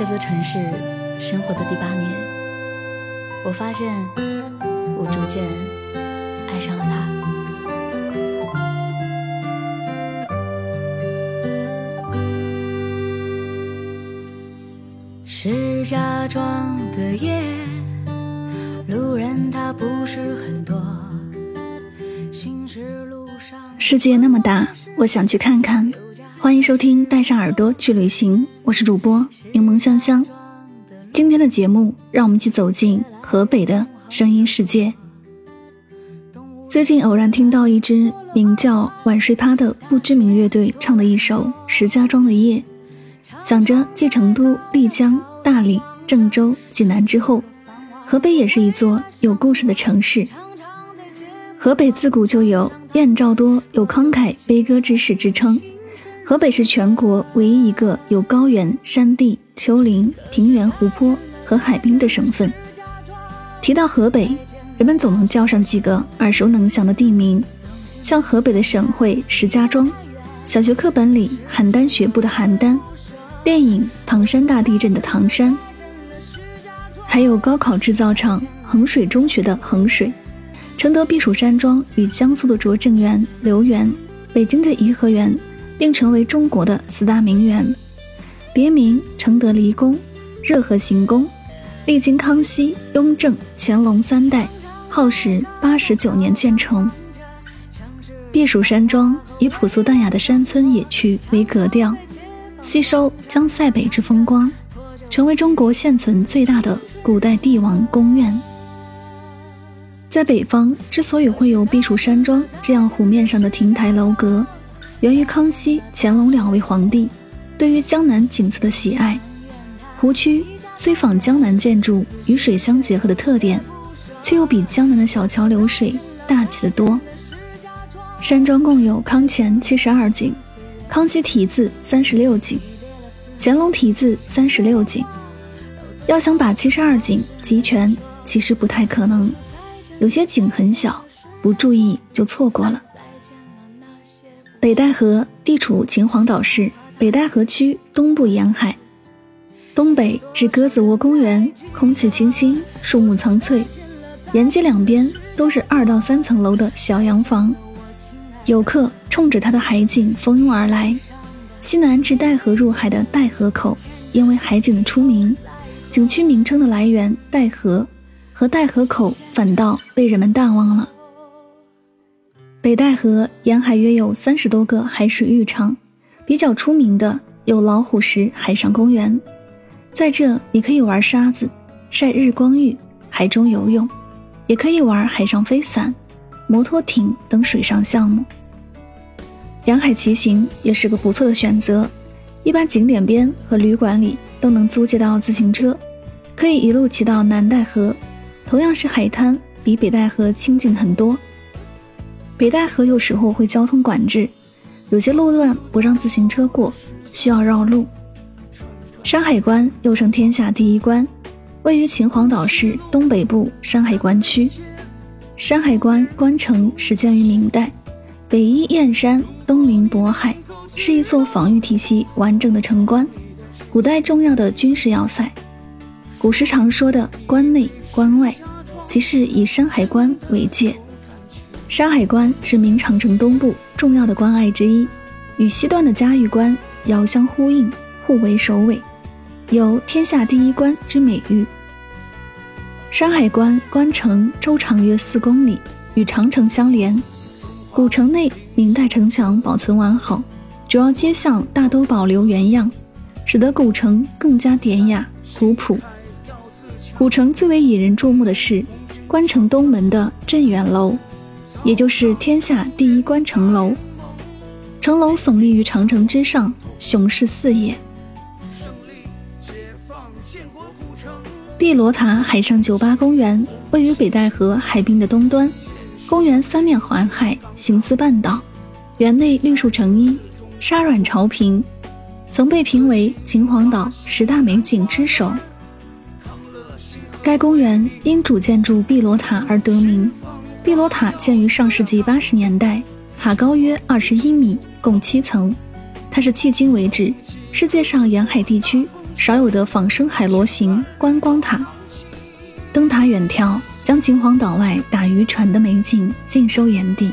这座城市生活的第八年，我发现我逐渐爱上了他。石家庄的夜，路人他不是很多。行驶路上，世界那么大，我想去看看。欢迎收听《带上耳朵去旅行》，我是主播柠檬香香。今天的节目，让我们一起走进河北的声音世界。最近偶然听到一支名叫《晚睡趴》的不知名乐队唱的一首《石家庄的夜》，想着继成都、丽江、大理、郑州、济南之后，河北也是一座有故事的城市。河北自古就有“燕赵多，有慷慨悲歌之士”之称。河北是全国唯一一个有高原、山地、丘陵、平原、湖泊和海滨的省份。提到河北，人们总能叫上几个耳熟能详的地名，像河北的省会石家庄，小学课本里邯郸学步的邯郸，电影唐山大地震的唐山，还有高考制造厂衡水中学的衡水，承德避暑山庄与江苏的拙政园、留园，北京的颐和园。并成为中国的四大名园，别名承德离宫、热河行宫，历经康熙、雍正、乾隆三代，耗时八十九年建成。避暑山庄以朴素淡雅的山村野趣为格调，吸收江塞北之风光，成为中国现存最大的古代帝王宫苑。在北方，之所以会有避暑山庄这样湖面上的亭台楼阁。源于康熙、乾隆两位皇帝对于江南景色的喜爱。湖区虽仿江南建筑与水相结合的特点，却又比江南的小桥流水大气得多。山庄共有康乾七十二景，康熙题字三十六景，乾隆题字三十六景。要想把七十二景集全，其实不太可能。有些景很小，不注意就错过了。北戴河地处秦皇岛市北戴河区东部沿海，东北是鸽子窝公园，空气清新，树木苍翠，沿街两边都是二到三层楼的小洋房，游客冲着它的海景蜂拥而来。西南至戴河入海的戴河口，因为海景的出名，景区名称的来源戴河和戴河口反倒被人们淡忘了。北戴河沿海约有三十多个海水浴场，比较出名的有老虎石海上公园，在这你可以玩沙子、晒日光浴、海中游泳，也可以玩海上飞伞、摩托艇等水上项目。沿海骑行也是个不错的选择，一般景点边和旅馆里都能租借到自行车，可以一路骑到南戴河，同样是海滩，比北戴河清静很多。北戴河有时候会交通管制，有些路段不让自行车过，需要绕路。山海关又称天下第一关，位于秦皇岛市东北部山海关区。山海关关城始建于明代，北依燕山，东临渤海，是一座防御体系完整的城关，古代重要的军事要塞。古时常说的关内关外，即是以山海关为界。山海关是明长城东部重要的关隘之一，与西段的嘉峪关遥相呼应，互为首尾，有“天下第一关”之美誉。山海关关城周长约四公里，与长城相连。古城内明代城墙保存完好，主要街巷大都保留原样，使得古城更加典雅古朴。古城最为引人注目的是关城东门的镇远楼，也就是天下第一关城楼。城楼耸立于长城之上，雄视四野。碧螺塔海上酒吧公园位于北戴河海滨的东端，公园三面环海，形似半岛，园内绿树成荫，沙软潮平，曾被评为秦皇岛十大美景之首。该公园因主建筑碧螺塔而得名。碧螺塔建于上世纪八十年代，塔高约二十一米，共七层。它是迄今为止世界上沿海地区。少有的仿生海螺形观光塔，灯塔远眺，将秦皇岛外打渔船的美景尽收眼底。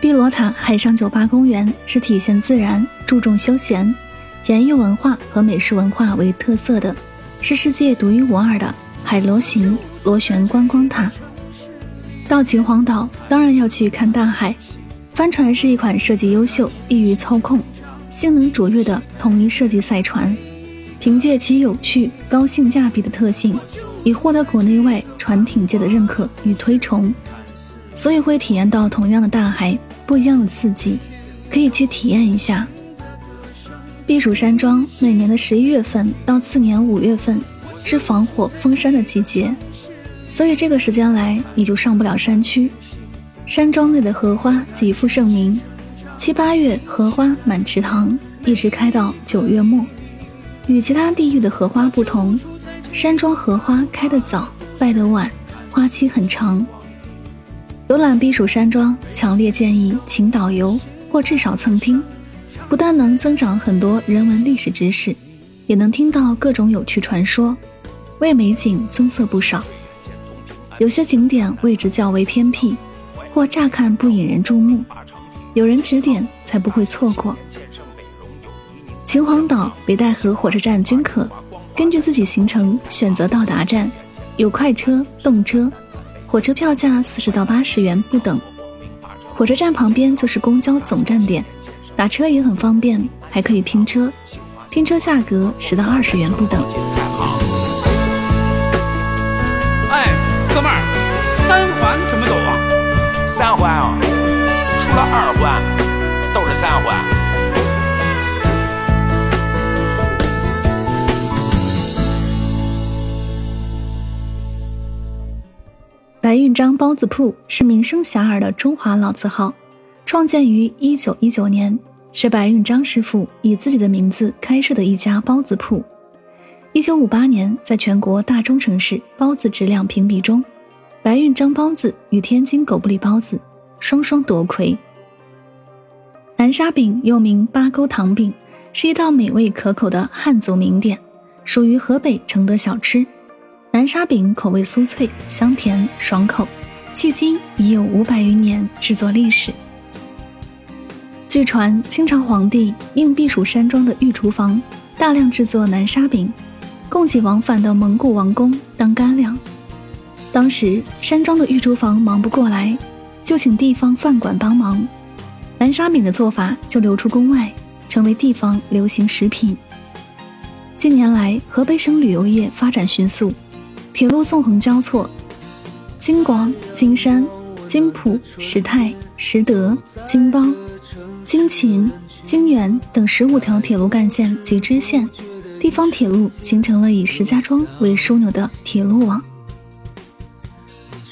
碧螺塔海上酒吧公园是体现自然、注重休闲、演绎文化和美食文化为特色的，是世界独一无二的海螺形螺旋观光塔。到秦皇岛当然要去看大海，帆船是一款设计优秀、易于操控、性能卓越的统一设计赛船。凭借其有趣、高性价比的特性，已获得国内外船艇界的认可与推崇，所以会体验到同样的大海不一样的刺激，可以去体验一下。避暑山庄每年的十一月份到次年五月份是防火封山的季节，所以这个时间来你就上不了山区。山庄内的荷花极负盛名，七八月荷花满池塘，一直开到九月末。与其他地域的荷花不同，山庄荷花开得早，败得晚，花期很长。游览避暑山庄，强烈建议请导游或至少蹭听，不但能增长很多人文历史知识，也能听到各种有趣传说，为美景增色不少。有些景点位置较为偏僻，或乍看不引人注目，有人指点才不会错过。秦皇岛北戴河火车站均可根据自己行程选择到达站，有快车、动车，火车票价四十到八十元不等。火车站旁边就是公交总站点，打车也很方便，还可以拼车，拼车价格十到二十元不等。三环啊，除了二环都是三环。白运章包子铺是名声遐迩的中华老字号，创建于一九一九年，是白运章师傅以自己的名字开设的一家包子铺。一九五八年，在全国大中城市包子质量评比中，白运章包子与天津狗不理包子双双夺魁。南沙饼又名八沟糖饼，是一道美味可口的汉族名点，属于河北承德小吃。南沙饼口味酥脆、香甜、爽口，迄今已有五百余年制作历史。据传，清朝皇帝应避暑山庄的御厨房大量制作南沙饼，供给往返的蒙古王公当干粮。当时山庄的御厨房忙不过来，就请地方饭馆帮忙，南沙饼的做法就流出宫外，成为地方流行食品。近年来，河北省旅游业发展迅速。铁路纵横交错，京广、京山、京浦、石太、石德、京包、京秦、京原等十五条铁路干线及支线，地方铁路形成了以石家庄为枢纽的铁路网。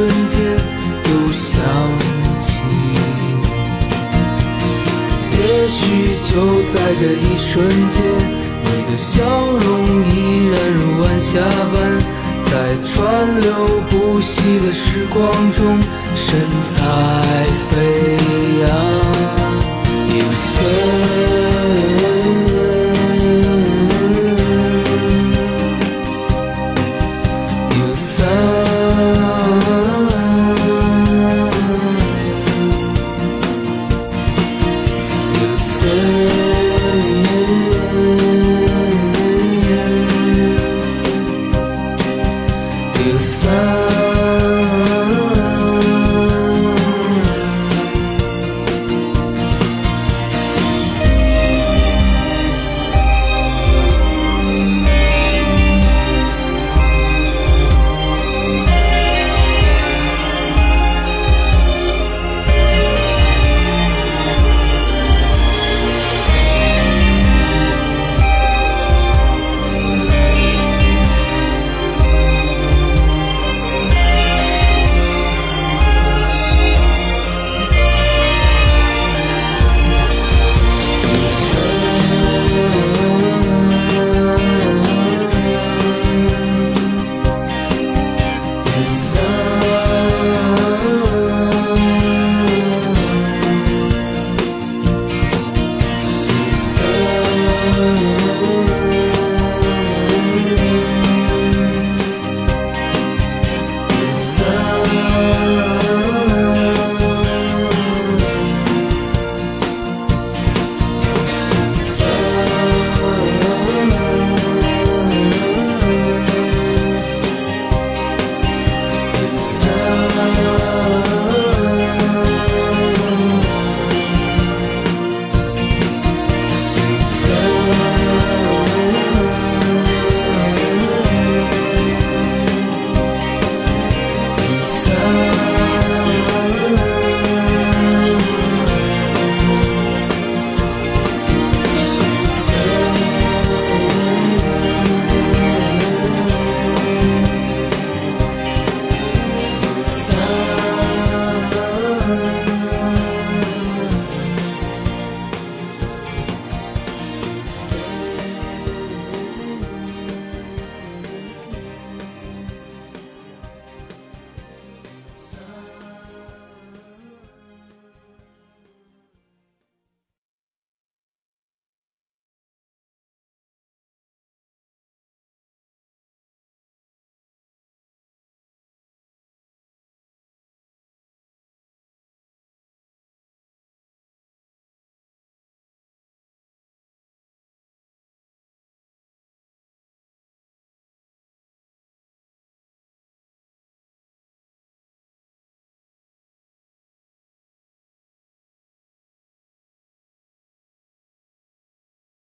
瞬间，又想起你。也许就在这一瞬间，你的笑容依然如晚霞般，在川流不息的时光中，神采飞扬。音随。